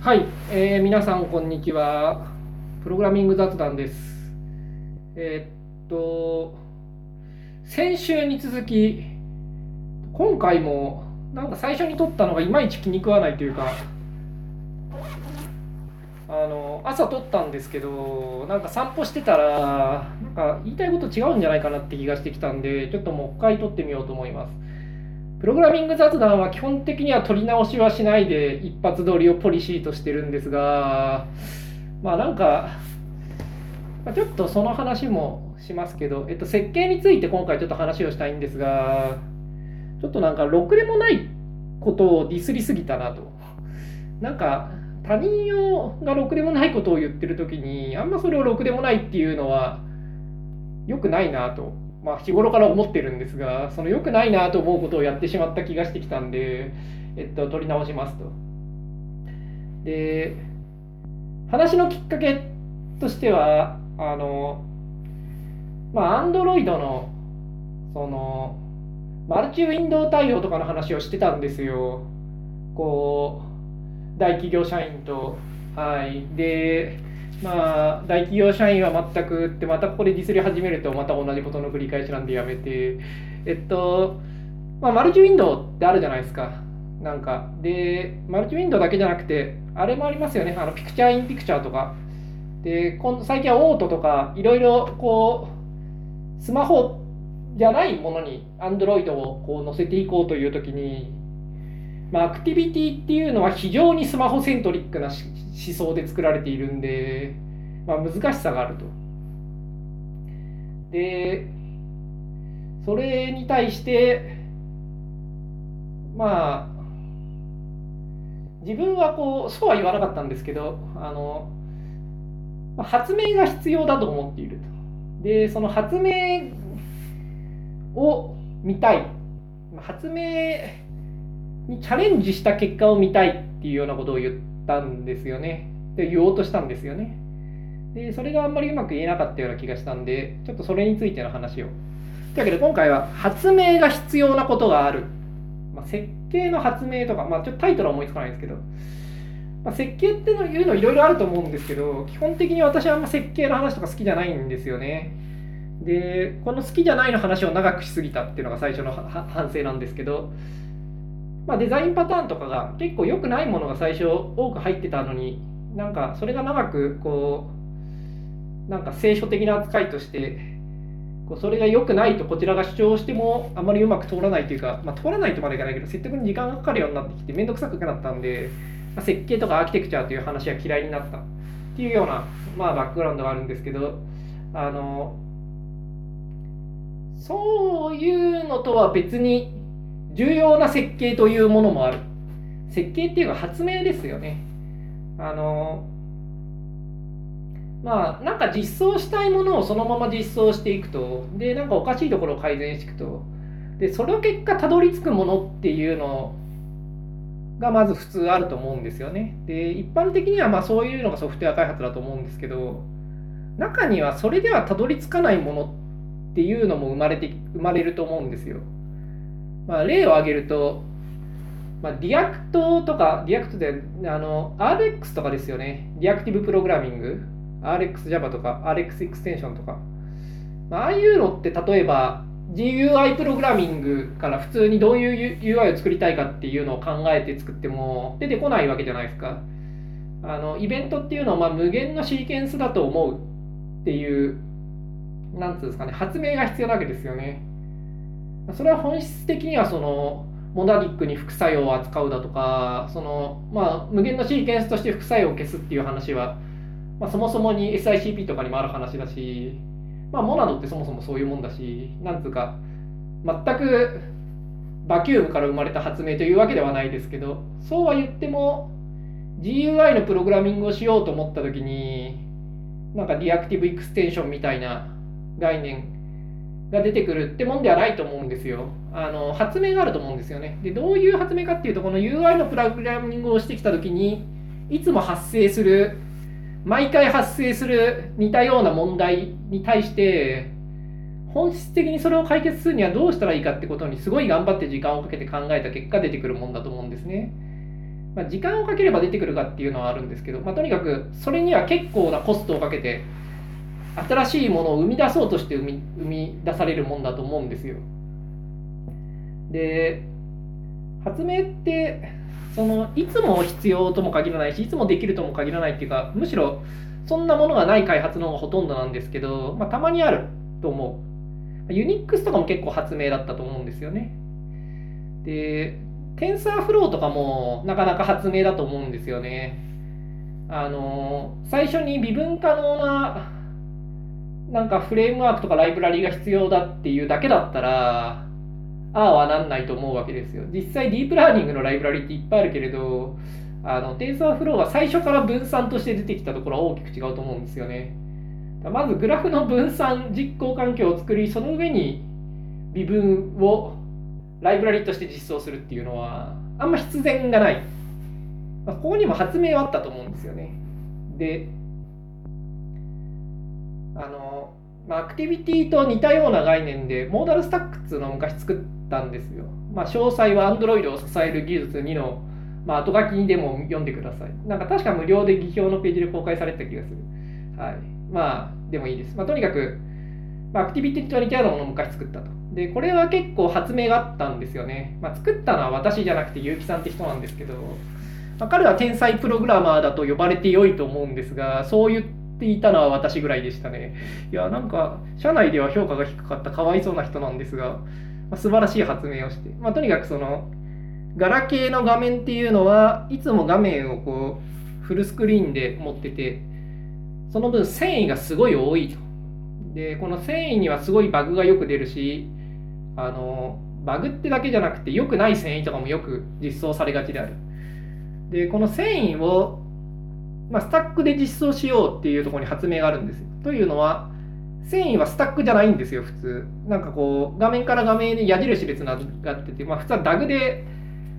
はい、えー皆さんこんにちは。プログラミング雑談です。えーっと、先週に続き、今回もなんか最初に撮ったのがいまいち気に食わないというか、あの朝撮ったんですけど、なんか散歩してたら、なんか言いたいこと違うんじゃないかなって気がしてきたんで、ちょっともう一回撮ってみようと思います。プログラミング雑談は基本的には取り直しはしないで一発撮りをポリシーとしてるんですが、まあなんか、ちょっとその話もしますけど、えっと、設計について今回ちょっと話をしたいんですが、ちょっとなんかろくでもないことをディスりすぎたなと。なんか他人用がろくでもないことを言ってる時に、あんまそれをろくでもないっていうのは良くないなと。まあ、日頃から思ってるんですが、その良くないなと思うことをやってしまった気がしてきたんで、えっと、取り直しますと。で、話のきっかけとしては、あの、まあ、Android の、その、マルチウィンドウ対応とかの話をしてたんですよ。こう、大企業社員と。はい。で、まあ、大企業社員は全くって、またここでディスり始めると、また同じことの繰り返しなんでやめて、えっと、まあ、マルチウィンドウってあるじゃないですか。なんか。で、マルチウィンドウだけじゃなくて、あれもありますよね。あの、ピクチャーインピクチャーとか。で、今最近はオートとか、いろいろ、こう、スマホじゃないものに、Android をこう載せていこうというときに、まあ、アクティビティっていうのは非常にスマホセントリックな思想で作られているんで、まあ、難しさがあると。で、それに対して、まあ、自分はこう、そうは言わなかったんですけど、あの、発明が必要だと思っていると。で、その発明を見たい。発明にチャレンジした結果を見たいっていうようなことを言ったんですよね。で言おうとしたんですよね。で、それがあんまりうまく言えなかったような気がしたんで、ちょっとそれについての話を。というわけで今回は発明が必要なことがある。まあ、設計の発明とか、まあちょっとタイトルは思いつかないんですけど、まあ、設計っていうのいろいろあると思うんですけど、基本的に私はあんま設計の話とか好きじゃないんですよね。で、この好きじゃないの話を長くしすぎたっていうのが最初の反省なんですけど、まあ、デザインパターンとかが結構良くないものが最初多く入ってたのになんかそれが長くこうなんか聖書的な扱いとしてこうそれが良くないとこちらが主張してもあまりうまく通らないというか、まあ、通らないとまでいかないけど説得に時間がかかるようになってきて面倒くさくなったんで、まあ、設計とかアーキテクチャという話は嫌いになったっていうような、まあ、バックグラウンドがあるんですけどあのそういうのとは別に重要な設計というものもある。設計っていうのは発明ですよね。あの、まあ、なんか実装したいものをそのまま実装していくと、で、なんかおかしいところを改善していくと、で、その結果たどり着くものっていうのがまず普通あると思うんですよね。で、一般的にはまあそういうのがソフトウェア開発だと思うんですけど、中にはそれではたどり着かないものっていうのも生まれて、生まれると思うんですよ。まあ、例を挙げると、まあ、 React とか、 React であの Rx とかですよね。リアクティブプログラミング、RxJava とか、RX エクステンションとか。まあ、ああいうのって例えば GUI プログラミングから普通にどういう UI を作りたいかっていうのを考えて作っても出てこないわけじゃないですか。あのイベントっていうのはまあ無限のシーケンスだと思うっていう、なんつうんですかね、発明が必要なわけですよね。それは本質的にはそのモナディックに副作用を扱うだとかその、まあ、無限のシーケンスとして副作用を消すっていう話は、まあ、そもそもに SICP とかにもある話だし、まあ、モナドってそもそもそういうもんだしなんつうか全くバキュームから生まれた発明というわけではないですけどそうは言っても GUI のプログラミングをしようと思った時になんかリアクティブエクステンションみたいな概念が出てくるってもんではないと思うんですよ。あの発明があると思うんですよね。で、どういう発明かっていうと、この UI のプログラミングをしてきたときに、いつも発生する、毎回発生する似たような問題に対して、本質的にそれを解決するにはどうしたらいいかってことにすごい頑張って時間をかけて考えた結果出てくるもんだと思うんですね。まあ、時間をかければ出てくるかっていうのはあるんですけど、まあ、とにかくそれには結構なコストをかけて新しいものを生み出そうとして生み生み出されるもんだと思うんですよ。で発明ってそのいつも必要とも限らないしいつもできるとも限らないっていうかむしろそんなものがない開発の方がほとんどなんですけど、まあ、たまにあると思う。ユニックスとかも結構発明だったと思うんですよね。で、 TensorFlow とかもなかなか発明だと思うんですよね。あの、最初に微分可能ななんかフレームワークとかライブラリが必要だっていうだけだったら、ああはなんないと思うわけですよ。実際ディープラーニングのライブラリっていっぱいあるけれど、あの TensorFlow は最初から分散として出てきたところは大きく違うと思うんですよね。まずグラフの分散実行環境を作り、その上に微分をライブラリとして実装するっていうのは、あんま必然がない。ま、ここにも発明はあったと思うんですよね。で、あの、まあ、アクティビティと似たような概念で、モーダルスタックっていうのを昔作ったんですよ。まあ、詳細は Android を支える技術2の、まあ、後書きにでも読んでください。なんか確か無料で技評のページで公開されてた気がする。はい。まあ、でもいいです。まあ、とにかく、まあ、アクティビティと似たようなものを昔作ったと。で、これは結構発明があったんですよね。まあ、作ったのは私じゃなくて結城さんって人なんですけど、まあ、彼は天才プログラマーだと呼ばれて良いと思うんですが、そう言っっていたのは私ぐらいでしたね。いや、なんか、社内では評価が低かったかわいそうな人なんですが、まあ、素晴らしい発明をして、まあ、とにかくその、ガラケーの画面っていうのはいつも画面をこうフルスクリーンで持っててその分繊維がすごい多いと。でこの繊維にはすごいバグがよく出るしあのバグってだけじゃなくて良くない繊維とかもよく実装されがちである。でこの繊維を、まあ、スタックで実装しようっていうとこに発明があるんですよ。というのは繊維はスタックじゃないんですよ普通。なんかこう画面から画面に矢印別ながってて、まあ、普通はダグで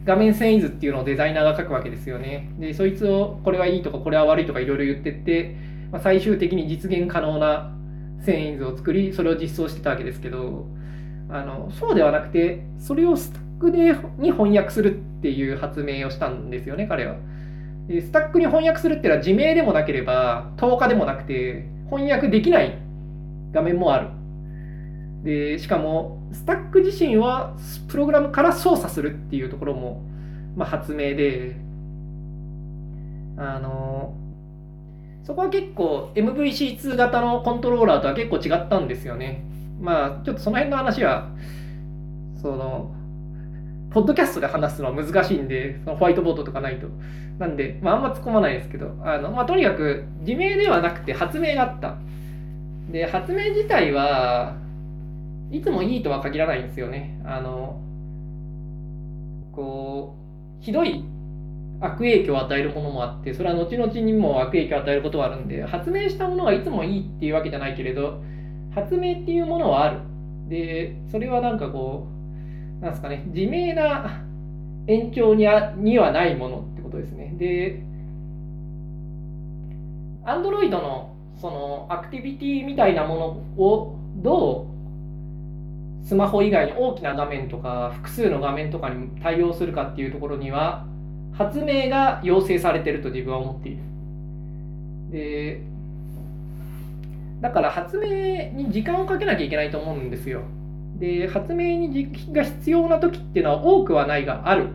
画面遷移図っていうのをデザイナーが書くわけですよね。でそいつをこれはいいとかこれは悪いとかいろいろ言ってって、まあ、最終的に実現可能な遷移図を作りそれを実装してたわけですけどあのそうではなくてそれをスタックでに翻訳するっていう発明をしたんですよね彼は。でスタックに翻訳するっていうのは自明でもなければ10日でもなくて翻訳できない画面もある。でしかもスタック自身はプログラムから操作するっていうところも、まあ、発明であのそこは結構 MVC2 型のコントローラーとは結構違ったんですよねまあちょっとその辺の話はそのポッドキャストで話すのは難しいんでそのホワイトボードとかないとなんで、まあ、あんま突っ込まないですけどあの、まあ、とにかく自明ではなくて発明があったで発明自体はいつもいいとは限らないんですよね。あの、こう、ひどい悪影響を与えるものもあって、それは後々にも悪影響を与えることはあるんで、発明したものがいつもいいっていうわけじゃないけれど、発明っていうものはある。で、それはなんかこう、なんですかね、自明な延長にはにはないものってことですね。で、Android のそのアクティビティみたいなものをどうスマホ以外に大きな画面とか複数の画面とかに対応するかっていうところには発明が要請されてると自分は思っている。でだから発明に時間をかけなきゃいけないと思うんですよ。で発明にが必要な時っていうのは多くはないがある。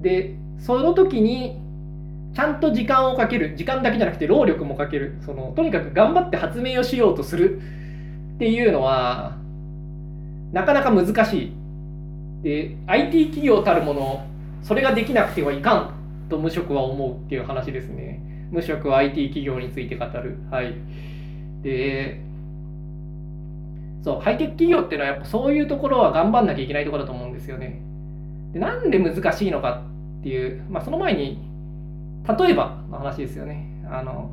でその時にちゃんと時間をかける時間だけじゃなくて労力もかけるそのとにかく頑張って発明をしようとするっていうのはなかなか難しい。で、IT 企業たるもの、それができなくてはいかんと無職は思うっていう話ですね。無職は IT 企業について語る。はい。で、そう、ハイテク企業っていうのはやっぱそういうところは頑張んなきゃいけないところだと思うんですよね。で、なんで難しいのかっていう、まあその前に、例えばの話ですよね。あの、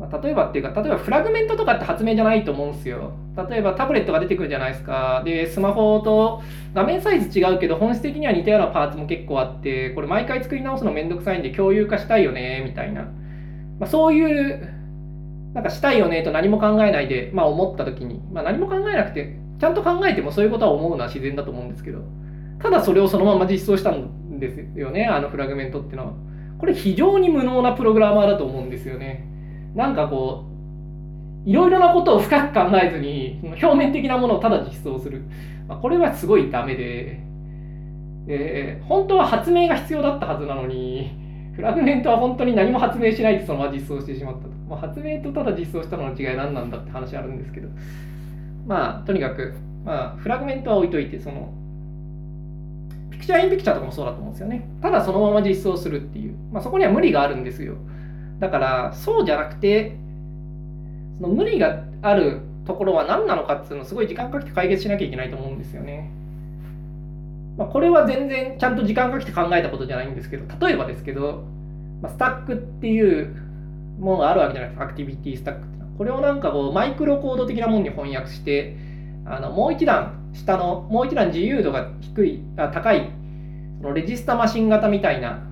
まあ、例えばっていうか、例えばフラグメントとかって発明じゃないと思うんですよ。例えばタブレットが出てくるじゃないですか。で、スマホと画面サイズ違うけど、本質的には似たようなパーツも結構あって、これ毎回作り直すのめんどくさいんで共有化したいよね、みたいな。まあ、そういう、なんかしたいよねと何も考えないで、まあ思った時に、まあ何も考えなくて、ちゃんと考えてもそういうことは思うのは自然だと思うんですけど、ただそれをそのまま実装したんですよねあのフラグメントっていうのは。これ非常に無能なプログラマーだと思うんですよね。なんかこういろいろなことを深く考えずに表面的なものをただ実装する、まあ、これはすごいダメでで本当は発明が必要だったはずなのにフラグメントは本当に何も発明しないでそのまま実装してしまったと、まあ、発明とただ実装したのの違い何なんだって話あるんですけど。まあとにかく、まあ、フラグメントは置いといてそのピクチャーインピクチャーとかもそうだと思うんですよね。ただそのまま実装するっていう、まあ、そこには無理があるんですよ。だからそうじゃなくてその無理があるところは何なのかっていうのをすごい時間かけて解決しなきゃいけないと思うんですよね。まあ、これは全然ちゃんと時間かけて考えたことじゃないんですけど例えばですけど、まあ、スタックっていうものがあるわけじゃないですかアクティビティスタックってのは。これをなんかこうマイクロコード的なものに翻訳してあのもう一段下のもう一段自由度が低いあ高いそのレジスタマシン型みたいな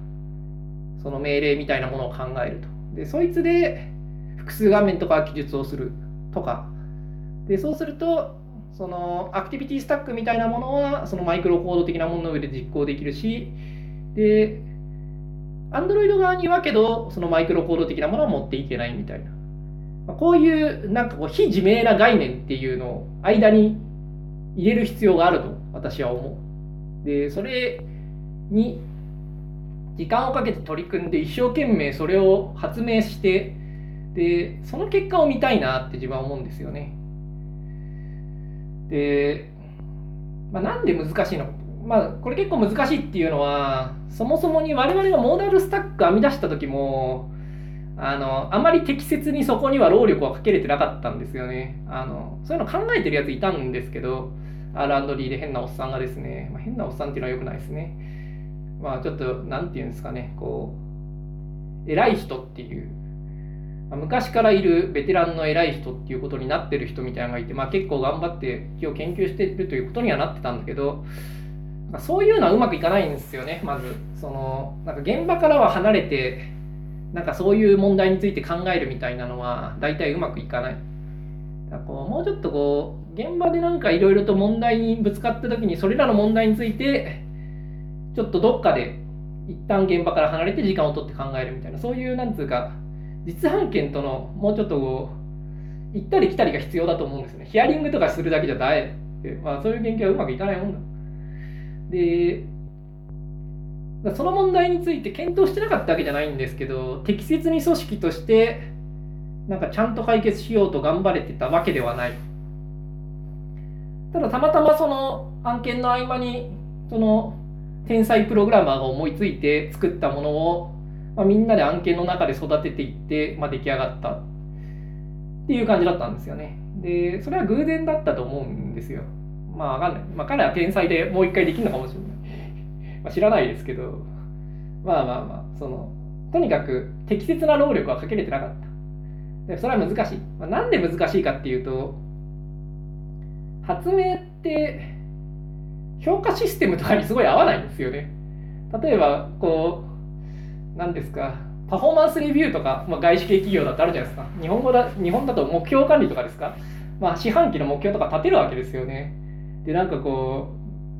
その命令みたいなものを考えると。でそいつで複数画面とか記述をするとか。でそうするとそのアクティビティスタックみたいなものはそのマイクロコード的なものの上で実行できるしで Android 側にはけどそのマイクロコード的なものは持っていけないみたいな、ま、こういうなんかこう非自明な概念っていうのを間に入れる必要があると私は思うでそれに時間をかけて取り組んで一生懸命それを発明してでその結果を見たいなって自分は思うんですよね。で、まあ、なんで難しいの、まあ、これ結構難しいっていうのはそもそもに我々がモーダルスタック編み出した時もあのあまり適切にそこには労力をかけれてなかったんですよね。あのそういうの考えてるやついたんですけど R&D で変なおっさんがですね、まあ、変なおっさんっていうのは良くないですね。まあちょっと何て言うんですかねこう偉い人っていう昔からいるベテランの偉い人っていうことになってる人みたいなのがいて、まあ、結構頑張って木を研究してるということにはなってたんだけど、まあ、そういうのはうまくいかないんですよねまず。そのなんか現場からは離れてなんかそういう問題について考えるみたいなのは大体うまくいかない。だこうもうちょっとこう現場でなんかいろいろと問題にぶつかった時にそれらの問題についてちょっとどっかで一旦現場から離れて時間を取って考えるみたいなそういうなんつうか実案件とのもうちょっとこう行ったり来たりが必要だと思うんですね。ヒアリングとかするだけじゃダメ、まあ、そういう研究はうまくいかないもんだ。で、その問題について検討してなかったわけじゃないんですけど、適切に組織としてなんかちゃんと解決しようと頑張れてたわけではない。ただたまたまその案件の合間にその天才プログラマーが思いついて作ったものをまあ、みんなで案件の中で育てていって、まあ、出来上がったっていう感じだったんですよね。で、それは偶然だったと思うんですよ。まあわかんない。まあ彼は天才でもう一回できるのかもしれない。まあ知らないですけど、まあまあまあ、その、とにかく適切な労力はかけれてなかった。でそれは難しい。まあ、なんで難しいかっていうと、発明って評価システムとかにすごい合わないんですよね。例えば、こう、何ですかパフォーマンスレビューとか、まあ、外資系企業だってあるじゃないですか。日本語だ日本だと目標管理とかですか、まあ、四半期の目標とか立てるわけですよね。でなんかこ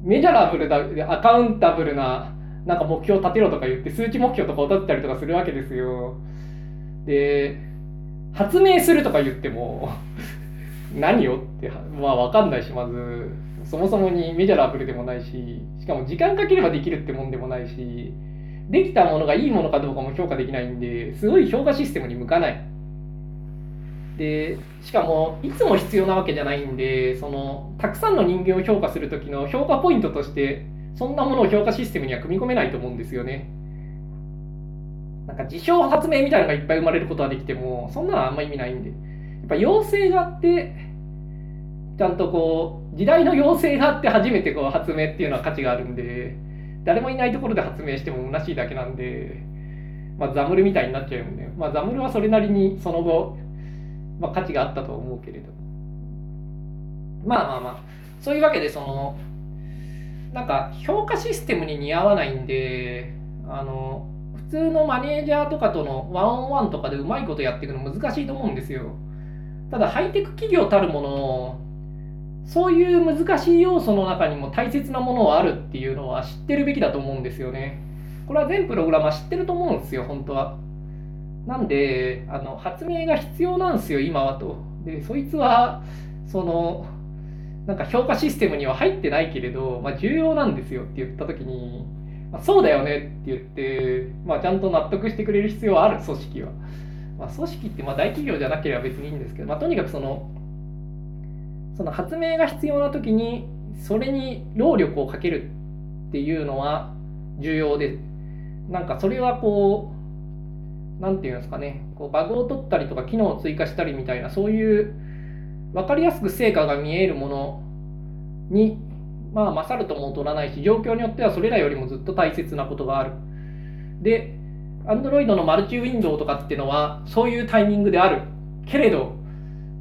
うメジャラブルだアカウンタブルななんか目標を立てろとか言って数値目標とかを立てたりとかするわけですよ。で発明するとか言っても 何よってまあ分かんないしまずそもそもにメジャラブルでもないししかも時間かければできるってもんでもないしできたものがいいものかどうかも評価できないんですごい評価システムに向かない。でしかもいつも必要なわけじゃないんでそのたくさんの人間を評価する時の評価ポイントとしてそんなものを評価システムには組み込めないと思うんですよね。なんか自称発明みたいなのがいっぱい生まれることはできてもそんなのはあんま意味ないんでやっぱ要請があってちゃんとこう時代の要請があって初めてこう発明っていうのは価値があるんで。誰もいないところで発明しても虚しいだけなんで、まあ、ザムルみたいになっちゃうんで、まあ、ザムルはそれなりにその後、まあ、価値があったと思うけれどまあまあまあ。そういうわけでそのなんか評価システムに似合わないんであの普通のマネージャーとかとのワンオンワンとかでうまいことやっていくの難しいと思うんですよ。ただハイテク企業たるものそういう難しい要素の中にも大切なものはあるっていうのは知ってるべきだと思うんですよね。これは全プログラマー知ってると思うんですよ、本当は。なんで、あの発明が必要なんですよ、今はと。で、そいつは、その、なんか評価システムには入ってないけれど、まあ、重要なんですよって言った時に、まあ、そうだよねって言って、まあ、ちゃんと納得してくれる必要はある組織は。まあ、組織ってまあ大企業じゃなければ別にいいんですけど、まあ、とにかくそのその発明が必要な時にそれに労力をかけるっていうのは重要でなんかそれはこう何て言うんですかねこうバグを取ったりとか機能を追加したりみたいなそういう分かりやすく成果が見えるものにまあ勝るとも劣らないし状況によってはそれらよりもずっと大切なことがある。で Android のマルチウィンドウとかっていうのはそういうタイミングであるけれど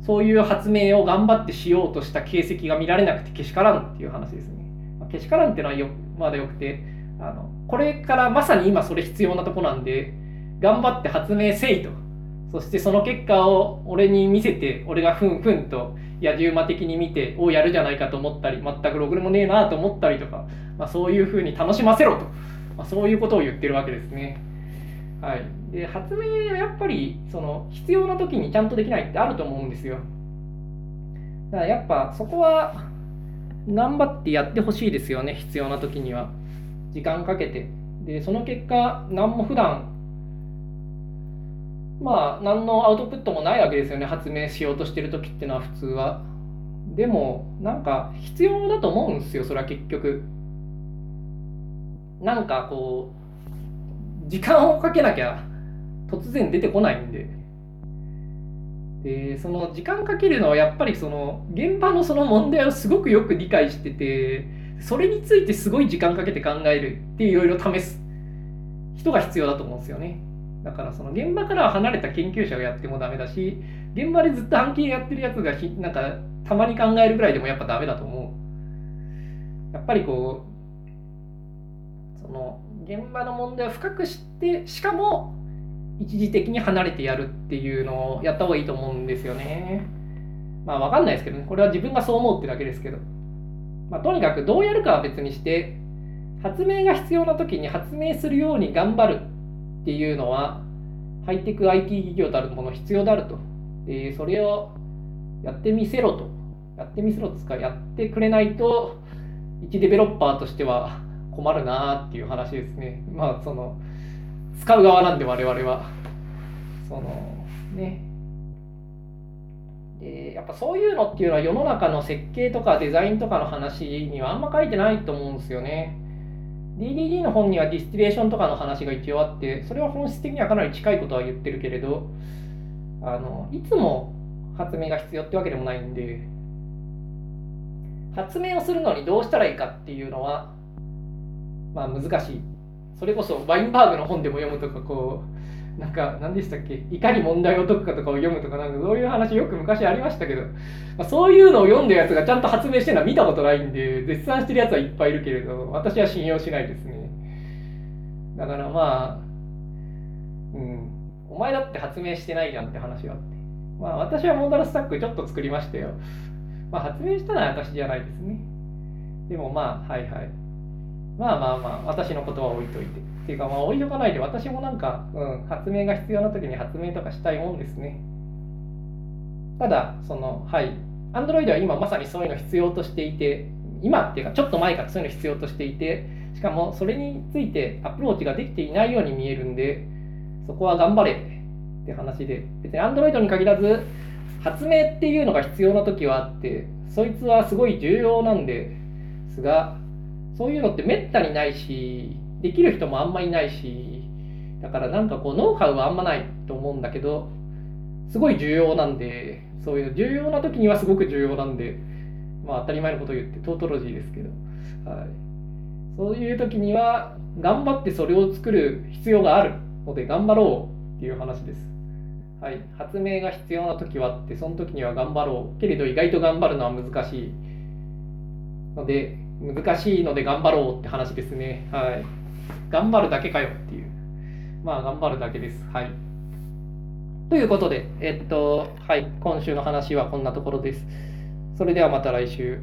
そういう発明を頑張ってしようとした形跡が見られなくてけしからんっていう話ですね。まあ、けしからんっていうのはよまだよくてあのこれからまさに今それ必要なとこなんで頑張って発明せいとそしてその結果を俺に見せて俺がふんふんと野じ馬的に見てをやるじゃないかと思ったり全くろくでもねえなと思ったりとか、まあ、そういうふうに楽しませろと、まあ、そういうことを言ってるわけですね。はい、で発明はやっぱりその必要な時にちゃんとできないってあると思うんですよ。だからやっぱそこは頑張ってやってほしいですよね必要な時には。時間かけて。でその結果何も普段まあ何のアウトプットもないわけですよね発明しようとしてる時っていうのは普通は。でもなんか必要だと思うんですよそれは結局。なんかこう時間をかけなきゃ突然出てこないんで。でその時間かけるのはやっぱりその現場のその問題をすごくよく理解しててそれについてすごい時間かけて考えるっていろいろ試す人が必要だと思うんですよねだからその現場から離れた研究者がやってもダメだし現場でずっと案件やってるやつがひなんかたまに考えるぐらいでもやっぱダメだと思うやっぱりこうその現場の問題を深く知ってしかも一時的に離れてやるっていうのをやった方がいいと思うんですよね。まあ分かんないですけどねこれは自分がそう思うってだけですけど、まあ、とにかくどうやるかは別にして発明が必要な時に発明するように頑張るっていうのはハイテク IT 企業たるもの必要であると。でそれをやってみせろと。やってみせろとかやってくれないと一デベロッパーとしては困るなっていう話ですね。まあその使う側なんで我々は。そのね。でやっぱそういうのっていうのは世の中の設計とかデザインとかの話にはあんま書いてないと思うんですよね。DDD の本には distillation とかの話が一応あってそれは本質的にはかなり近いことは言ってるけれどあのいつも発明が必要ってわけでもないんで発明をするのにどうしたらいいかっていうのはまあ難しい。それこそワインバーグの本でも読むとかこうなんか何でしたっけ？いかに問題を解くかとかを読むとかなんかそういう話よく昔ありましたけど、まあ、そういうのを読んだやつがちゃんと発明してるのは見たことないんで絶賛してるやつはいっぱいいるけれど私は信用しないですね。だからまあうん。お前だって発明してないじゃんって話があって。まあ私はモーダルスタックちょっと作りましたよ。まあ発明したのは私じゃないですね。でもまあはいはい。まあまあまあ、私のことは置いといて。っていうか、まあ置いとかないで、私もなんか、うん、発明が必要な時に発明とかしたいもんですね。ただ、その、はい。Android は今まさにそういうの必要としていて、今っていうか、ちょっと前からそういうの必要としていて、しかもそれについてアプローチができていないように見えるんで、そこは頑張れって話で、別に Android に限らず、発明っていうのが必要な時はあって、そいつはすごい重要なんですが、そういうのってめったにないし、できる人もあんまいないし、だからなんかこうノウハウはあんまないと思うんだけど、すごい重要なんで、そういう重要な時にはすごく重要なんで、まあ当たり前のこと言ってトートロジーですけど、はい、そういう時には頑張ってそれを作る必要があるので頑張ろうっていう話です。はい、発明が必要な時はあってその時には頑張ろう。けれど意外と頑張るのは難しいので難しいので頑張ろうって話ですね。はい。頑張るだけかよっていう。まあ、頑張るだけです。はい。ということで、えっと、はい、今週の話はこんなところです。それではまた来週。